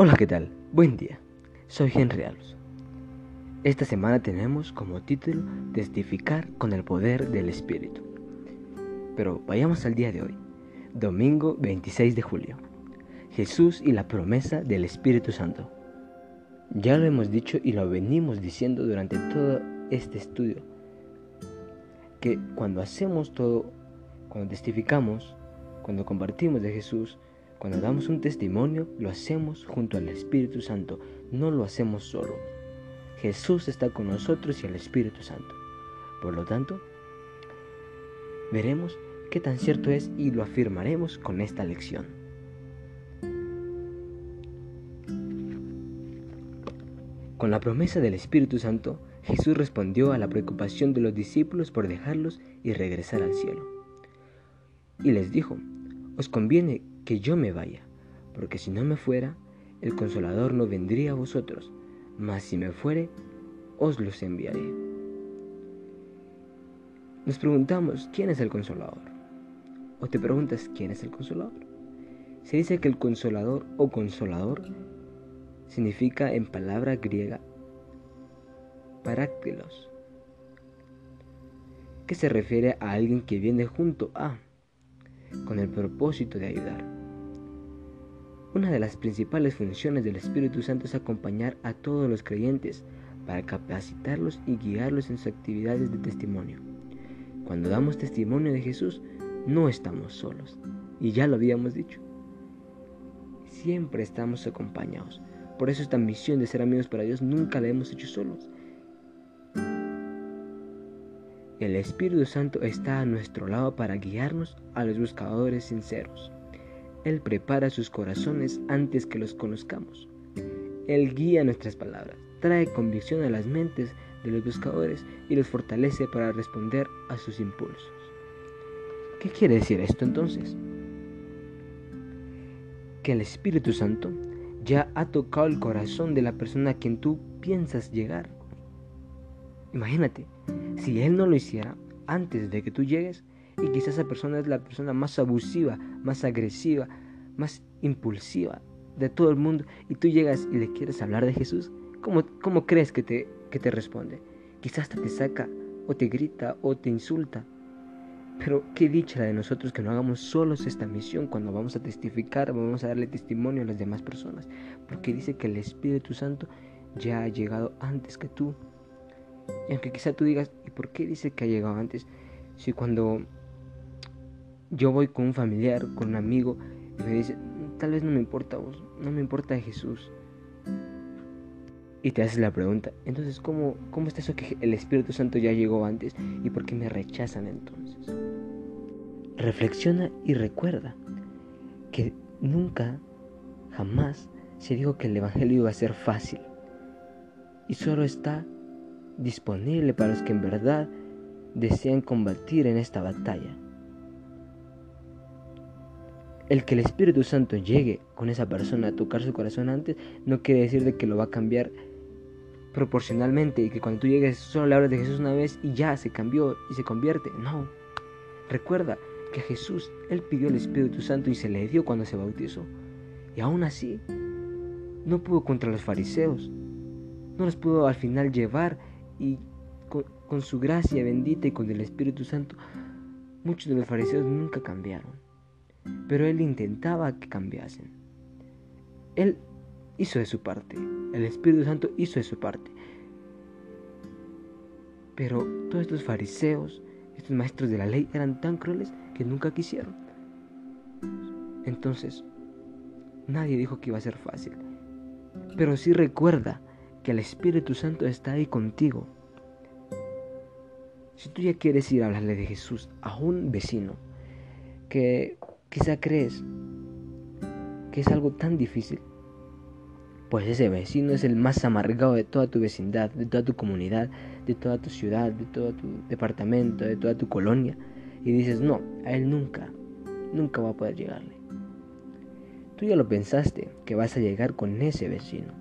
Hola, ¿qué tal? Buen día. Soy Henry Alves. Esta semana tenemos como título Testificar con el poder del Espíritu. Pero vayamos al día de hoy, domingo 26 de julio. Jesús y la promesa del Espíritu Santo. Ya lo hemos dicho y lo venimos diciendo durante todo este estudio, que cuando hacemos todo, cuando testificamos, cuando compartimos de Jesús, cuando damos un testimonio, lo hacemos junto al Espíritu Santo, no lo hacemos solo. Jesús está con nosotros y el Espíritu Santo. Por lo tanto, veremos qué tan cierto es y lo afirmaremos con esta lección. Con la promesa del Espíritu Santo, Jesús respondió a la preocupación de los discípulos por dejarlos y regresar al cielo. Y les dijo, os conviene que yo me vaya, porque si no me fuera, el consolador no vendría a vosotros, mas si me fuere, os los enviaré. Nos preguntamos, ¿quién es el consolador? O te preguntas, ¿quién es el consolador? Se dice que el consolador o consolador significa en palabra griega paráctelos, que se refiere a alguien que viene junto a, con el propósito de ayudar. Una de las principales funciones del Espíritu Santo es acompañar a todos los creyentes para capacitarlos y guiarlos en sus actividades de testimonio. Cuando damos testimonio de Jesús, no estamos solos, y ya lo habíamos dicho. Siempre estamos acompañados. Por eso esta misión de ser amigos para Dios nunca la hemos hecho solos. El Espíritu Santo está a nuestro lado para guiarnos a los buscadores sinceros. Él prepara sus corazones antes que los conozcamos. Él guía nuestras palabras, trae convicción a las mentes de los buscadores y los fortalece para responder a sus impulsos. ¿Qué quiere decir esto entonces? Que el Espíritu Santo ya ha tocado el corazón de la persona a quien tú piensas llegar. Imagínate, si Él no lo hiciera antes de que tú llegues, y quizás esa persona es la persona más abusiva, más agresiva, más impulsiva de todo el mundo y tú llegas y le quieres hablar de Jesús, ¿cómo, cómo crees que te, que te responde? Quizás hasta te saca o te grita o te insulta. Pero qué dicha la de nosotros que no hagamos solos esta misión cuando vamos a testificar, vamos a darle testimonio a las demás personas. Porque dice que el Espíritu Santo ya ha llegado antes que tú. Y aunque quizá tú digas, ¿y por qué dice que ha llegado antes? Si cuando yo voy con un familiar, con un amigo, y me dice, tal vez no me importa vos, no me importa Jesús. Y te haces la pregunta, entonces, ¿cómo, ¿cómo está eso que el Espíritu Santo ya llegó antes y por qué me rechazan entonces? Reflexiona y recuerda que nunca, jamás se dijo que el Evangelio iba a ser fácil y solo está disponible para los que en verdad desean combatir en esta batalla. El que el Espíritu Santo llegue con esa persona a tocar su corazón antes no quiere decir de que lo va a cambiar proporcionalmente y que cuando tú llegues solo le hablas de Jesús una vez y ya se cambió y se convierte. No. Recuerda que Jesús, Él pidió el Espíritu Santo y se le dio cuando se bautizó. Y aún así, no pudo contra los fariseos. No los pudo al final llevar y con, con su gracia bendita y con el Espíritu Santo, muchos de los fariseos nunca cambiaron pero él intentaba que cambiasen. Él hizo de su parte, el Espíritu Santo hizo de su parte. Pero todos estos fariseos, estos maestros de la ley eran tan crueles que nunca quisieron. Entonces, nadie dijo que iba a ser fácil. Pero sí recuerda que el Espíritu Santo está ahí contigo. Si tú ya quieres ir a hablarle de Jesús a un vecino que Quizá crees que es algo tan difícil. Pues ese vecino es el más amargado de toda tu vecindad, de toda tu comunidad, de toda tu ciudad, de todo tu departamento, de toda tu colonia. Y dices, no, a él nunca, nunca va a poder llegarle. Tú ya lo pensaste que vas a llegar con ese vecino.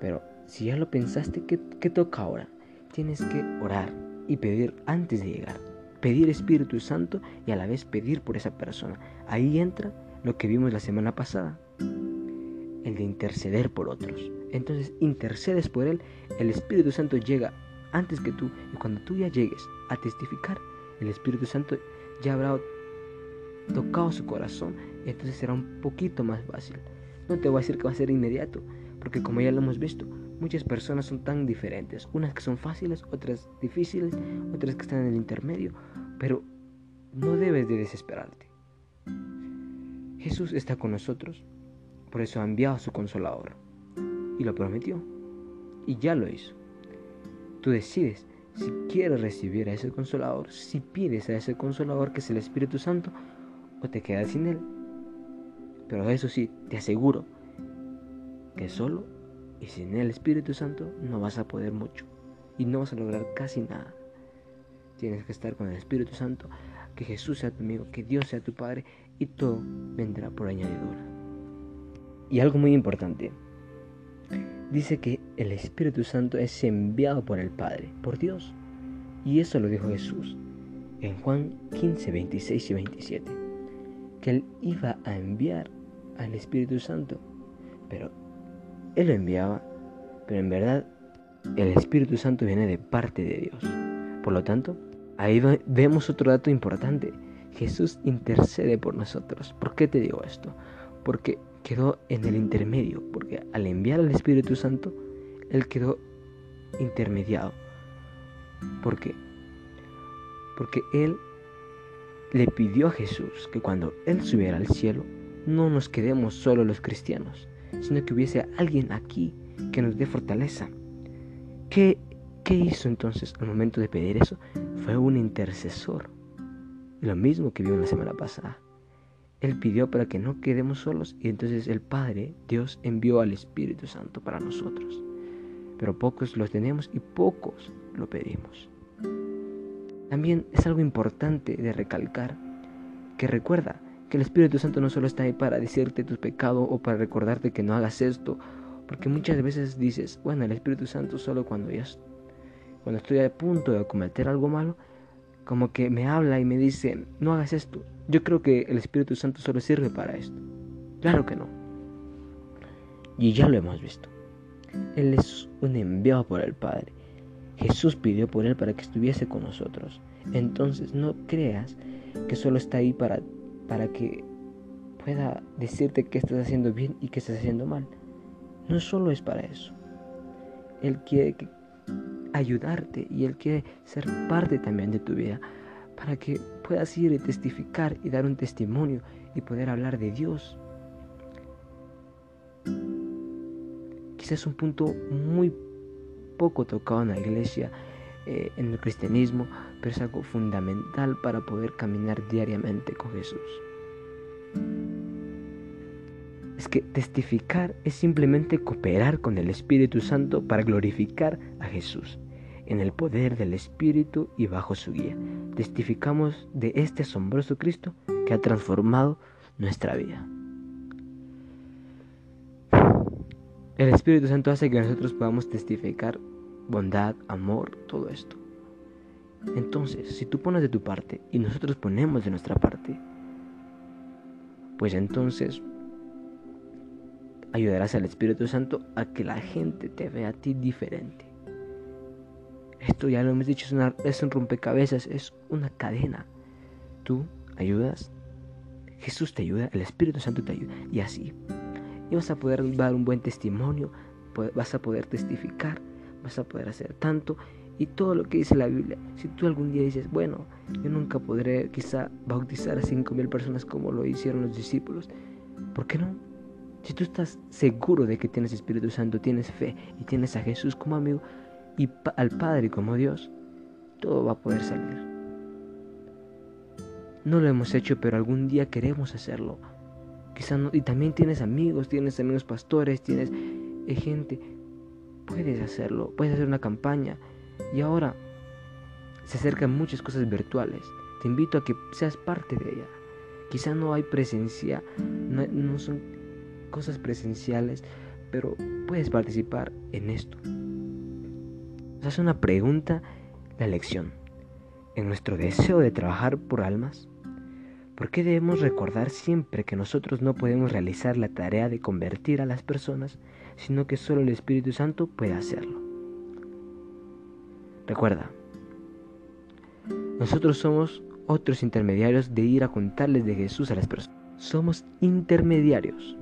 Pero si ya lo pensaste, ¿qué, qué toca ahora? Tienes que orar y pedir antes de llegar pedir Espíritu Santo y a la vez pedir por esa persona. Ahí entra lo que vimos la semana pasada. el de interceder por otros. Entonces intercedes por Él, el Espíritu Santo llega antes que tú y cuando tú ya llegues a testificar, el Espíritu Santo ya habrá tocado su corazón y entonces será un poquito más fácil. No te voy a decir que va a ser inmediato, porque como ya lo hemos visto, muchas personas son tan diferentes, unas que son fáciles, otras difíciles, otras que están en el intermedio, pero no debes de desesperarte. Jesús está con nosotros, por eso ha enviado a su consolador y lo prometió y ya lo hizo. Tú decides si quieres recibir a ese consolador, si pides a ese consolador que es el Espíritu Santo o te quedas sin él. Pero eso sí, te aseguro que solo y sin el Espíritu Santo no vas a poder mucho y no vas a lograr casi nada. Tienes que estar con el Espíritu Santo, que Jesús sea tu amigo, que Dios sea tu Padre y todo vendrá por añadidura. Y algo muy importante, dice que el Espíritu Santo es enviado por el Padre, por Dios. Y eso lo dijo Jesús en Juan 15, 26 y 27, que Él iba a enviar al Espíritu Santo, pero Él lo enviaba, pero en verdad el Espíritu Santo viene de parte de Dios. Por lo tanto, ahí vemos otro dato importante. Jesús intercede por nosotros. ¿Por qué te digo esto? Porque quedó en el intermedio, porque al enviar al Espíritu Santo, Él quedó intermediado. ¿Por qué? Porque Él le pidió a Jesús que cuando Él subiera al cielo, no nos quedemos solo los cristianos, sino que hubiese alguien aquí que nos dé fortaleza. ¿Qué, ¿Qué hizo entonces al momento de pedir eso? Fue un intercesor. Lo mismo que vio la semana pasada. Él pidió para que no quedemos solos y entonces el Padre, Dios, envió al Espíritu Santo para nosotros. Pero pocos los tenemos y pocos lo pedimos. También es algo importante de recalcar que recuerda que el Espíritu Santo no solo está ahí para decirte tus pecados o para recordarte que no hagas esto, porque muchas veces dices, bueno, el Espíritu Santo solo cuando ya cuando estoy a punto de cometer algo malo, como que me habla y me dice, no hagas esto. Yo creo que el Espíritu Santo solo sirve para esto. Claro que no. Y ya lo hemos visto. Él es un enviado por el Padre. Jesús pidió por él para que estuviese con nosotros. Entonces no creas que solo está ahí para, para que pueda decirte que estás haciendo bien y que estás haciendo mal. No solo es para eso. Él quiere ayudarte y Él quiere ser parte también de tu vida para que puedas ir y testificar y dar un testimonio y poder hablar de Dios. Quizás un punto muy poco tocado en la iglesia, eh, en el cristianismo, pero es algo fundamental para poder caminar diariamente con Jesús. Es que testificar es simplemente cooperar con el Espíritu Santo para glorificar a Jesús en el poder del Espíritu y bajo su guía. Testificamos de este asombroso Cristo que ha transformado nuestra vida. El Espíritu Santo hace que nosotros podamos testificar bondad, amor, todo esto. Entonces, si tú pones de tu parte y nosotros ponemos de nuestra parte, pues entonces ayudarás al Espíritu Santo a que la gente te vea a ti diferente. Esto ya lo hemos dicho, es, un rompecabezas, es una cadena. Tú ayudas, Jesús te ayuda, el Espíritu Santo te ayuda y así. Y vas a poder dar un buen testimonio, vas a poder testificar, vas a poder hacer tanto y todo lo que dice la Biblia. Si tú algún día dices, bueno, yo nunca podré quizá bautizar a cinco mil personas como lo hicieron los discípulos, ¿por qué no? Si tú estás seguro de que tienes Espíritu Santo, tienes fe y tienes a Jesús como amigo, y al Padre como Dios, todo va a poder salir. No lo hemos hecho, pero algún día queremos hacerlo. Quizá y también tienes amigos, tienes amigos pastores, tienes eh, gente. Puedes hacerlo, puedes hacer una campaña. Y ahora se acercan muchas cosas virtuales. Te invito a que seas parte de ella. Quizá no hay presencia, no, son cosas presenciales, pero puedes participar en esto hace una pregunta la lección. En nuestro deseo de trabajar por almas, ¿Por qué debemos recordar siempre que nosotros no podemos realizar la tarea de convertir a las personas, sino que solo el Espíritu Santo puede hacerlo? Recuerda, nosotros somos otros intermediarios de ir a contarles de Jesús a las personas. Somos intermediarios.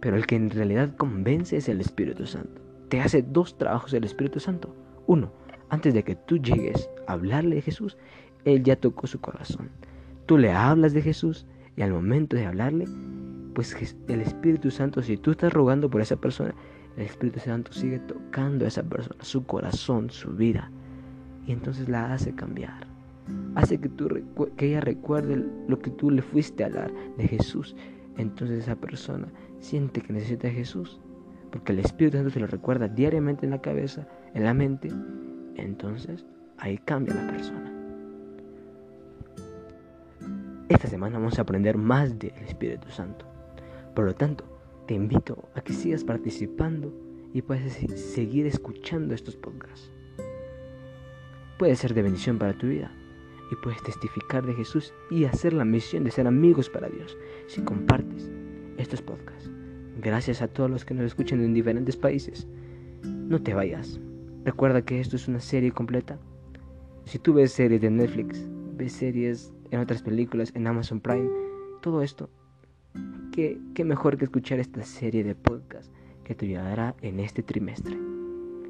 Pero el que en realidad convence es el Espíritu Santo. Te hace dos trabajos el Espíritu Santo. Uno, antes de que tú llegues a hablarle de Jesús, Él ya tocó su corazón. Tú le hablas de Jesús y al momento de hablarle, pues el Espíritu Santo, si tú estás rogando por esa persona, el Espíritu Santo sigue tocando a esa persona, su corazón, su vida. Y entonces la hace cambiar. Hace que, tú, que ella recuerde lo que tú le fuiste a hablar de Jesús. Entonces esa persona siente que necesita de Jesús. Porque el Espíritu Santo se lo recuerda diariamente en la cabeza, en la mente. Entonces ahí cambia la persona. Esta semana vamos a aprender más del Espíritu Santo. Por lo tanto, te invito a que sigas participando y puedas seguir escuchando estos podcasts. Puede ser de bendición para tu vida y puedes testificar de Jesús y hacer la misión de ser amigos para Dios si compartes estos podcasts. Gracias a todos los que nos escuchan en diferentes países. No te vayas. Recuerda que esto es una serie completa. Si tú ves series de Netflix, ves series en otras películas, en Amazon Prime, todo esto, ¿qué, qué mejor que escuchar esta serie de podcasts que te ayudará en este trimestre?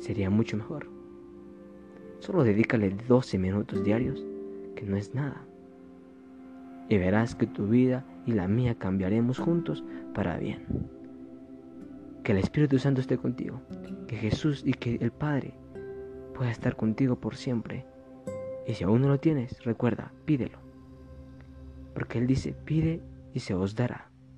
Sería mucho mejor. Solo dedícale 12 minutos diarios, que no es nada. Y verás que tu vida y la mía cambiaremos juntos para bien. Que el Espíritu Santo esté contigo, que Jesús y que el Padre pueda estar contigo por siempre. Y si aún no lo tienes, recuerda, pídelo porque Él dice, pide y se os dará.